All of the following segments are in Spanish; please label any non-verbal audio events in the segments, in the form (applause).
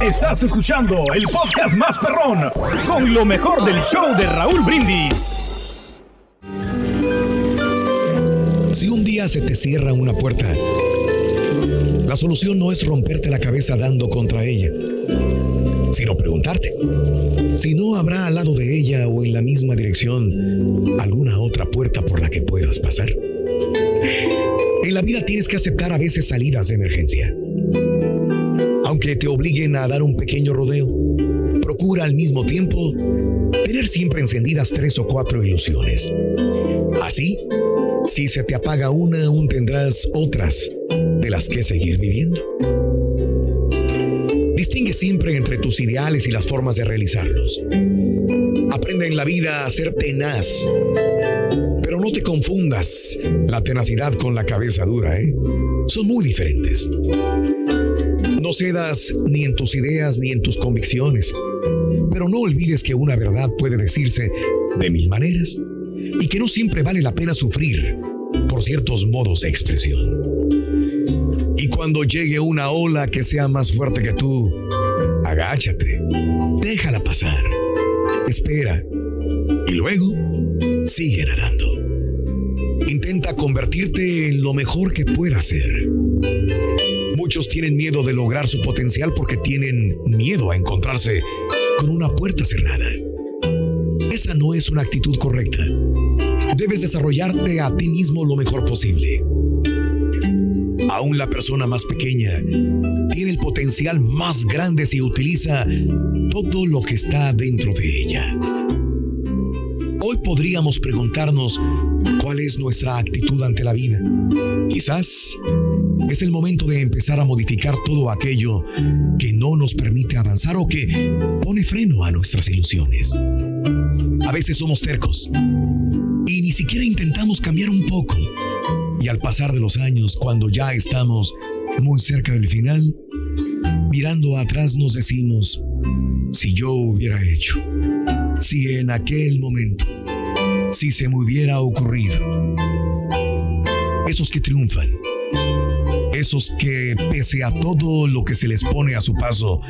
Estás escuchando el podcast más perrón con lo mejor del show de Raúl Brindis. Si un día se te cierra una puerta, la solución no es romperte la cabeza dando contra ella, sino preguntarte si no habrá al lado de ella o en la misma dirección alguna otra puerta por la que puedas pasar. En la vida tienes que aceptar a veces salidas de emergencia aunque te obliguen a dar un pequeño rodeo. Procura al mismo tiempo tener siempre encendidas tres o cuatro ilusiones. Así, si se te apaga una, aún tendrás otras de las que seguir viviendo. Distingue siempre entre tus ideales y las formas de realizarlos. Aprende en la vida a ser tenaz, pero no te confundas la tenacidad con la cabeza dura, ¿eh? Son muy diferentes. No cedas ni en tus ideas ni en tus convicciones, pero no olvides que una verdad puede decirse de mil maneras y que no siempre vale la pena sufrir por ciertos modos de expresión. Y cuando llegue una ola que sea más fuerte que tú, agáchate, déjala pasar, espera y luego sigue nadando. Intenta convertirte en lo mejor que puedas ser. Muchos tienen miedo de lograr su potencial porque tienen miedo a encontrarse con una puerta cerrada. Esa no es una actitud correcta. Debes desarrollarte a ti mismo lo mejor posible. Aún la persona más pequeña tiene el potencial más grande si utiliza todo lo que está dentro de ella. Hoy podríamos preguntarnos cuál es nuestra actitud ante la vida. Quizás es el momento de empezar a modificar todo aquello que no nos permite avanzar o que pone freno a nuestras ilusiones. A veces somos tercos y ni siquiera intentamos cambiar un poco. Y al pasar de los años, cuando ya estamos muy cerca del final, mirando atrás nos decimos, si yo hubiera hecho, si en aquel momento, si se me hubiera ocurrido. Esos que triunfan esos que, pese a todo lo que se les pone a su paso,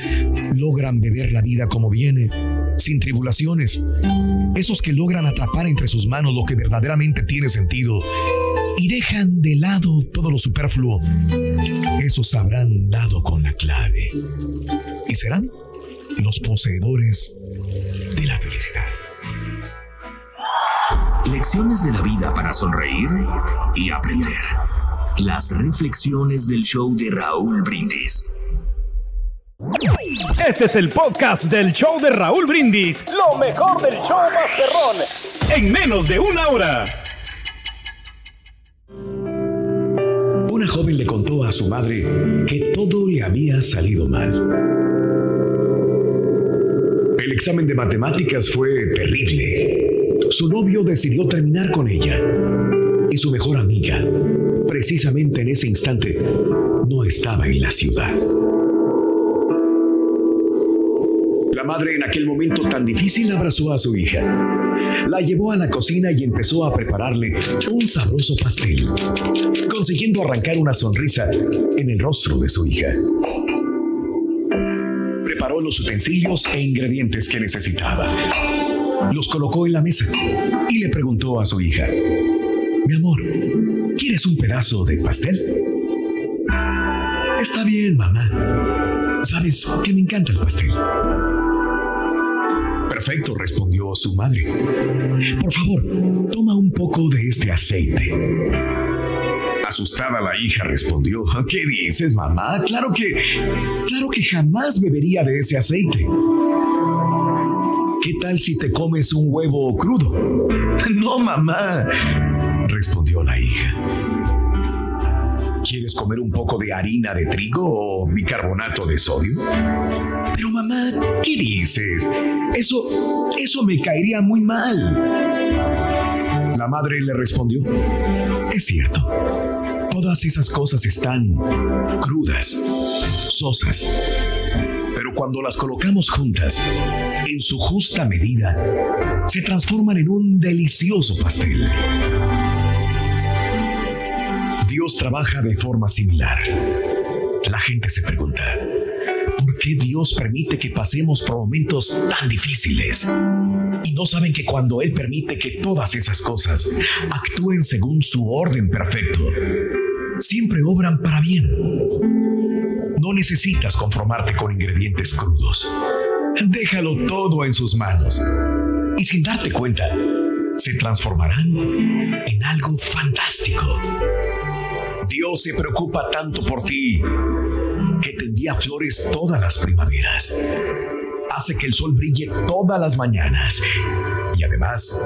logran beber la vida como viene, sin tribulaciones. Esos que logran atrapar entre sus manos lo que verdaderamente tiene sentido y dejan de lado todo lo superfluo. Esos habrán dado con la clave y serán los poseedores de la felicidad. Lecciones de la vida para sonreír y aprender. Las reflexiones del show de Raúl Brindis. Este es el podcast del show de Raúl Brindis. Lo mejor del show Masterrón. En menos de una hora. Una joven le contó a su madre que todo le había salido mal. Examen de matemáticas fue terrible. Su novio decidió terminar con ella. Y su mejor amiga precisamente en ese instante no estaba en la ciudad. La madre en aquel momento tan difícil abrazó a su hija. La llevó a la cocina y empezó a prepararle un sabroso pastel, consiguiendo arrancar una sonrisa en el rostro de su hija. Preparó los utensilios e ingredientes que necesitaba. Los colocó en la mesa y le preguntó a su hija, mi amor, ¿Quieres un pedazo de pastel? Está bien, mamá. Sabes que me encanta el pastel. Perfecto, respondió su madre. Por favor, toma un poco de este aceite. Asustada la hija respondió, ¿qué dices, mamá? Claro que... Claro que jamás bebería de ese aceite. ¿Qué tal si te comes un huevo crudo? (laughs) No, mamá, respondió la hija. ¿Quieres comer un poco de harina de trigo o bicarbonato de sodio? Pero mamá, ¿qué dices? Eso, eso me caería muy mal. La madre le respondió, es cierto, todas esas cosas están crudas, sosas, pero cuando las colocamos juntas, en su justa medida, se transforman en un delicioso pastel. Dios trabaja de forma similar. La gente se pregunta, ¿Por qué Dios permite que pasemos por momentos tan difíciles? Y no saben que cuando Él permite que todas esas cosas actúen según su orden perfecto, siempre obran para bien. No necesitas conformarte con ingredientes crudos. Déjalo todo en sus manos. Y sin darte cuenta, se transformarán en algo fantástico. Dios se preocupa tanto por ti que te envía flores todas las primaveras. Hace que el sol brille todas las mañanas. Y además,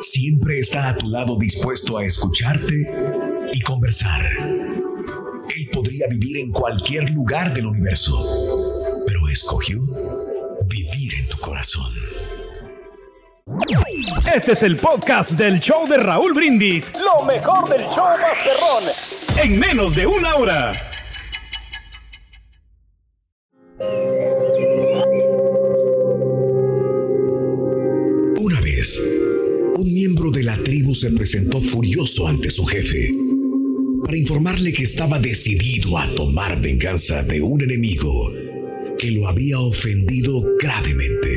siempre está a tu lado dispuesto a escucharte y conversar. Él podría vivir en cualquier lugar del universo, pero escogió vivir en tu corazón. Este es el podcast del show de Raúl Brindis. Lo mejor del show Masterrón. En menos de una hora. Se presentó furioso ante su jefe para informarle que estaba decidido a tomar venganza de un enemigo que lo había ofendido gravemente.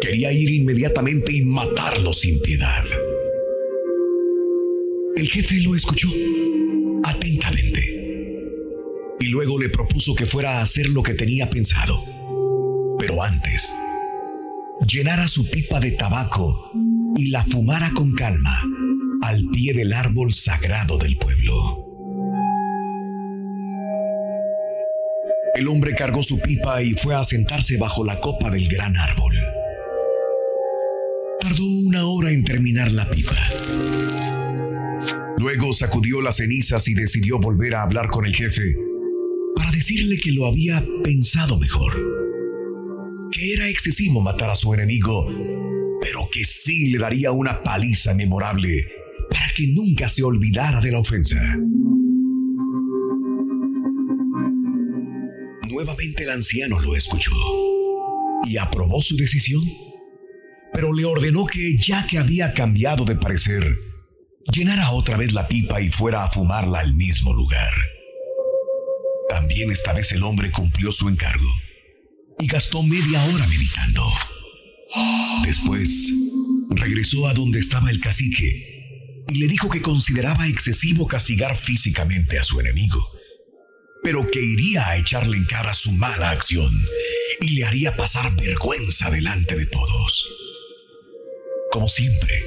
Quería ir inmediatamente y matarlo sin piedad. El jefe lo escuchó atentamente y luego le propuso que fuera a hacer lo que tenía pensado. Pero antes, llenara su pipa de tabaco y la fumara con calma al pie del árbol sagrado del pueblo. El hombre cargó su pipa y fue a sentarse bajo la copa del gran árbol. Tardó una hora en terminar la pipa. Luego sacudió las cenizas y decidió volver a hablar con el jefe para decirle que lo había pensado mejor. Que era excesivo matar a su enemigo, pero que sí le daría una paliza memorable para que nunca se olvidara de la ofensa. Nuevamente el anciano lo escuchó y aprobó su decisión, pero le ordenó que, ya que había cambiado de parecer, llenara otra vez la pipa y fuera a fumarla al mismo lugar. También esta vez el hombre cumplió su encargo y gastó media hora meditando. Después regresó a donde estaba el cacique y le dijo que consideraba excesivo castigar físicamente a su enemigo, pero que iría a echarle en cara su mala acción y le haría pasar vergüenza delante de todos. Como siempre,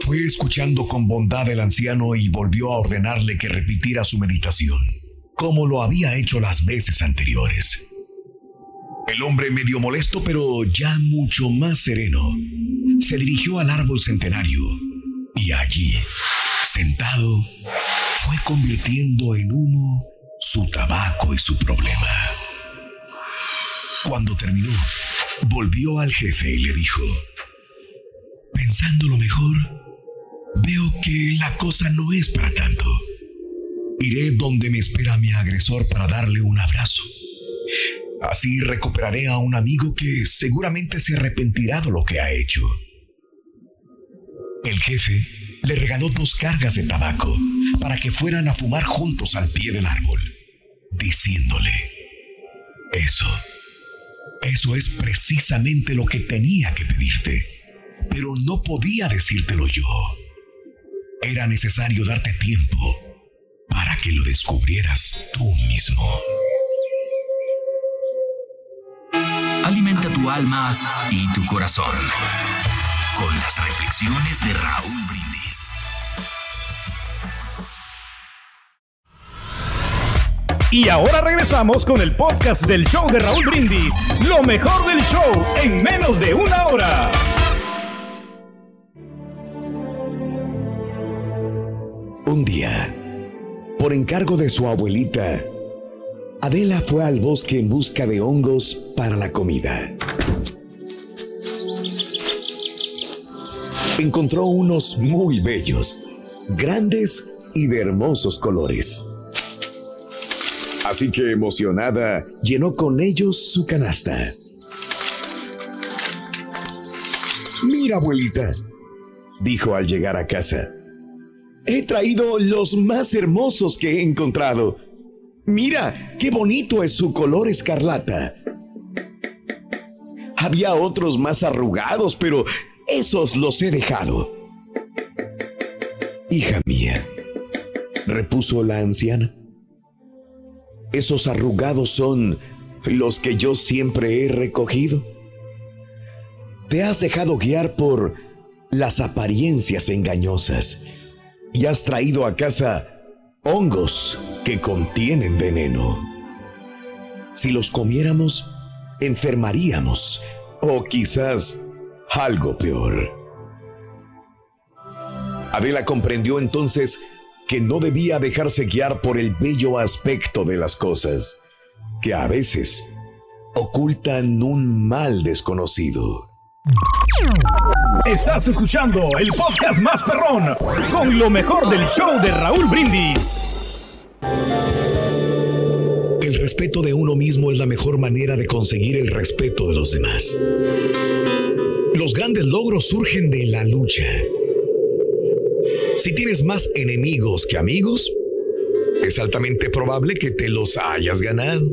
fue escuchando con bondad el anciano y volvió a ordenarle que repitiera su meditación, como lo había hecho las veces anteriores. El hombre medio molesto, pero ya mucho más sereno, se dirigió al árbol centenario y allí, sentado, fue convirtiendo en humo su tabaco y su problema. Cuando terminó, volvió al jefe y le dijo, pensándolo mejor, veo que la cosa no es para tanto. Iré donde me espera mi agresor para darle un abrazo. Así recuperaré a un amigo que seguramente se arrepentirá de lo que ha hecho. El jefe le regaló dos cargas de tabaco para que fueran a fumar juntos al pie del árbol, diciéndole, eso, eso es precisamente lo que tenía que pedirte, pero no podía decírtelo yo. Era necesario darte tiempo para que lo descubrieras tú mismo. Alimenta tu alma y tu corazón con las reflexiones de Raúl Brindis. Y ahora regresamos con el podcast del show de Raúl Brindis. Lo mejor del show en menos de una hora. Un día, por encargo de su abuelita, Adela fue al bosque en busca de hongos para la comida. Encontró unos muy bellos, grandes y de hermosos colores. Así que emocionada, llenó con ellos su canasta. Mira, abuelita, dijo al llegar a casa. He traído los más hermosos que he encontrado Mira, qué bonito es su color escarlata. Había otros más arrugados, pero esos los he dejado. Hija mía, repuso la anciana, esos arrugados son los que yo siempre he recogido. Te has dejado guiar por las apariencias engañosas y has traído a casa hongos que contienen veneno. Si los comiéramos, enfermaríamos o quizás algo peor. Adela comprendió entonces que no debía dejarse guiar por el bello aspecto de las cosas, que a veces ocultan un mal desconocido. Estás escuchando el podcast más perrón con lo mejor del show de Raúl Brindis. El respeto de uno mismo es la mejor manera de conseguir el respeto de los demás. Los grandes logros surgen de la lucha. Si tienes más enemigos que amigos, es altamente probable que te los hayas ganado.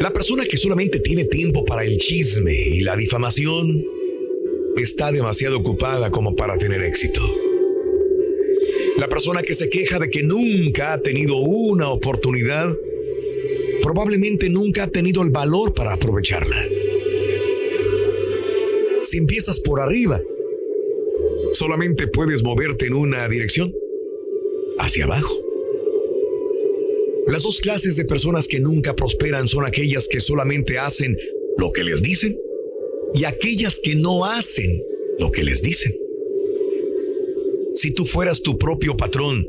La persona que solamente tiene tiempo para el chisme y la difamación está demasiado ocupada como para tener éxito. La persona que se queja de que nunca ha tenido una oportunidad, probablemente nunca ha tenido el valor para aprovecharla. Si empiezas por arriba, solamente puedes moverte en una dirección, hacia abajo. Las dos clases de personas que nunca prosperan son aquellas que solamente hacen lo que les dicen y aquellas que no hacen lo que les dicen. Si tú fueras tu propio patrón,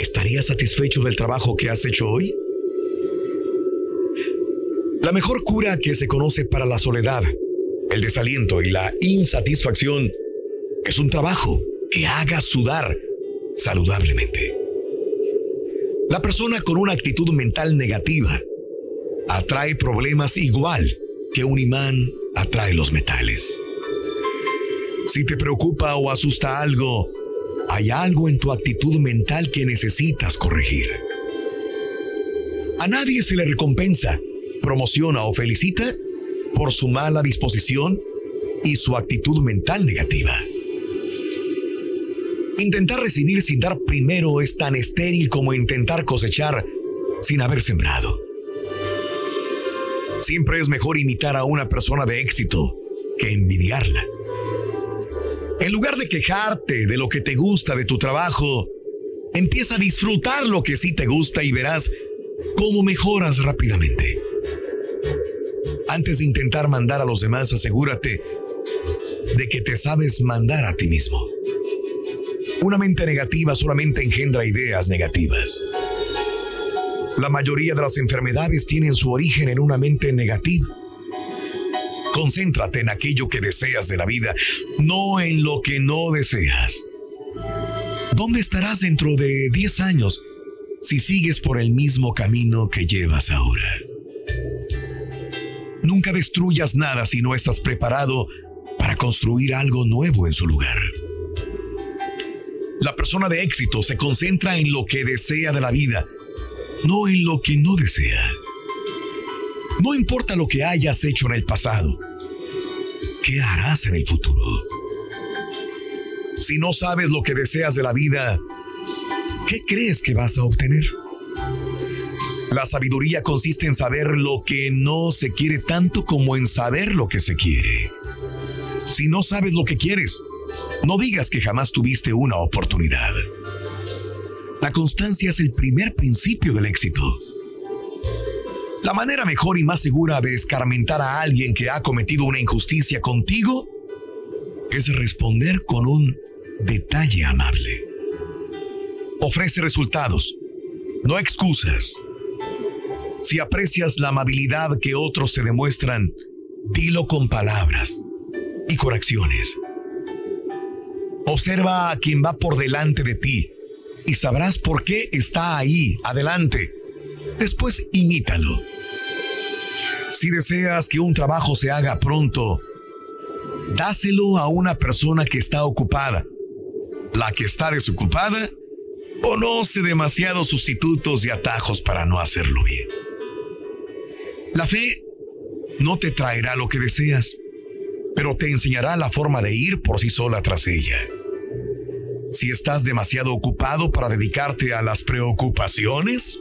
¿estarías satisfecho del trabajo que has hecho hoy? La mejor cura que se conoce para la soledad, el desaliento y la insatisfacción es un trabajo que haga sudar saludablemente. La persona con una actitud mental negativa atrae problemas igual que un imán atrae los metales. Si te preocupa o asusta algo, hay algo en tu actitud mental que necesitas corregir. A nadie se le recompensa, promociona o felicita por su mala disposición y su actitud mental negativa. Intentar recibir sin dar primero es tan estéril como intentar cosechar sin haber sembrado. Siempre es mejor imitar a una persona de éxito que envidiarla. En lugar de quejarte de lo que te gusta de tu trabajo, empieza a disfrutar lo que sí te gusta y verás cómo mejoras rápidamente. Antes de intentar mandar a los demás, asegúrate de que te sabes mandar a ti mismo. Una mente negativa solamente engendra ideas negativas. La mayoría de las enfermedades tienen su origen en una mente negativa. Concéntrate en aquello que deseas de la vida, no en lo que no deseas. ¿Dónde estarás dentro de 10 años si sigues por el mismo camino que llevas ahora? Nunca destruyas nada si no estás preparado para construir algo nuevo en su lugar. La persona de éxito se concentra en lo que desea de la vida, no en lo que no desea. No importa lo que hayas hecho en el pasado, ¿qué harás en el futuro? Si no sabes lo que deseas de la vida, ¿qué crees que vas a obtener? La sabiduría consiste en saber lo que no se quiere tanto como en saber lo que se quiere. Si no sabes lo que quieres, no digas que jamás tuviste una oportunidad. La constancia es el primer principio del éxito. La manera mejor y más segura de escarmentar a alguien que ha cometido una injusticia contigo es responder con un detalle amable. Ofrece resultados, no excusas. Si aprecias la amabilidad que otros se demuestran, dilo con palabras y con acciones. Observa a quien va por delante de ti y sabrás por qué está ahí, adelante. Después imítalo. Si deseas que un trabajo se haga pronto, dáselo a una persona que está ocupada. La que está desocupada Conoce demasiados sustitutos y atajos para no hacerlo bien. La fe no te traerá lo que deseas, pero te enseñará la forma de ir por sí sola tras ella. Si estás demasiado ocupado para dedicarte a las preocupaciones,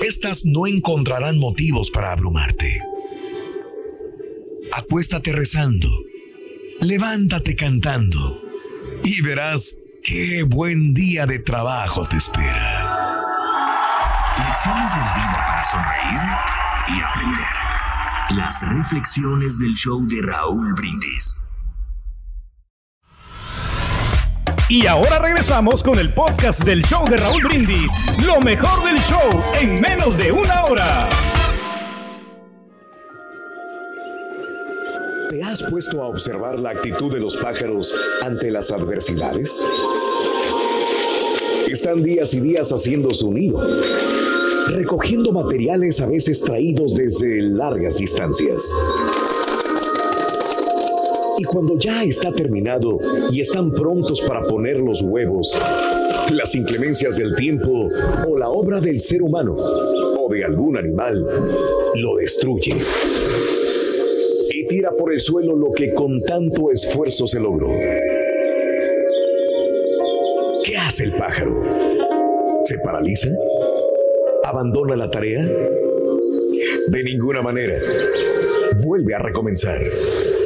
estas no encontrarán motivos para abrumarte. Acuéstate rezando, levántate cantando y verás qué buen día de trabajo te espera. Lecciones de la vida para sonreír y aprender. Las reflexiones del show de Raúl Brindis. Y ahora regresamos con el podcast del show de Raúl Brindis. Lo mejor del show en menos de una hora. ¿Te has puesto a observar la actitud de los pájaros ante las adversidades? Están días y días haciendo su nido, recogiendo materiales a veces traídos desde largas distancias. Y cuando ya está terminado y están prontos para poner los huevos, las inclemencias del tiempo o la obra del ser humano o de algún animal lo destruye y tira por el suelo lo que con tanto esfuerzo se logró. ¿Qué hace el pájaro? ¿Se paraliza? ¿Abandona la tarea? De ninguna manera. Vuelve a recomenzar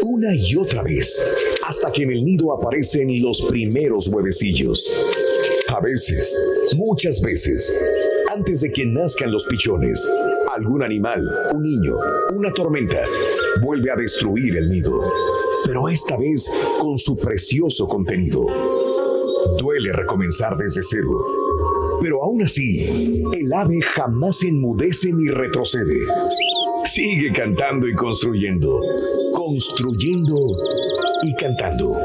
una y otra vez hasta que en el nido aparecen los primeros huevecillos. A veces, muchas veces, antes de que nazcan los pichones, algún animal, un niño, una tormenta, vuelve a destruir el nido, pero esta vez con su precioso contenido. Duele recomenzar desde cero, pero aún así, el ave jamás enmudece ni retrocede. Sigue cantando y construyendo, construyendo y cantando.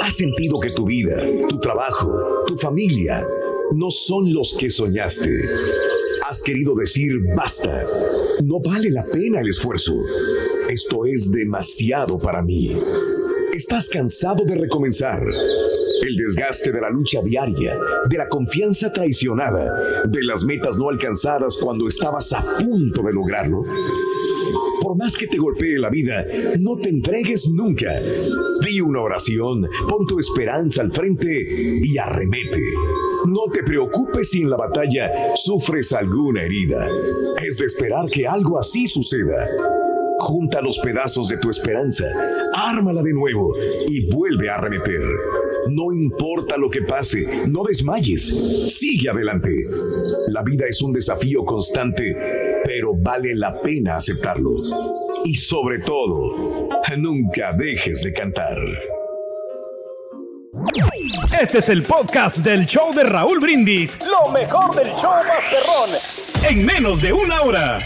¿Has sentido que tu vida, tu trabajo, tu familia no son los que soñaste? ¿Has querido decir basta? No vale la pena el esfuerzo. Esto es demasiado para mí. ¿Estás cansado de recomenzar? El desgaste de la lucha diaria, de la confianza traicionada, de las metas no alcanzadas cuando estabas a punto de lograrlo. Por más que te golpee la vida, no te entregues nunca. Di una oración, pon tu esperanza al frente y arremete. No te preocupes si en la batalla sufres alguna herida. Es de esperar que algo así suceda. Junta los pedazos de tu esperanza, ármala de nuevo y vuelve a arremeter. No importa lo que pase, no desmayes, sigue adelante. La vida es un desafío constante, pero vale la pena aceptarlo. Y sobre todo, nunca dejes de cantar. Este es el podcast del show de Raúl Brindis. Lo mejor del show Masterrón. En menos de una hora.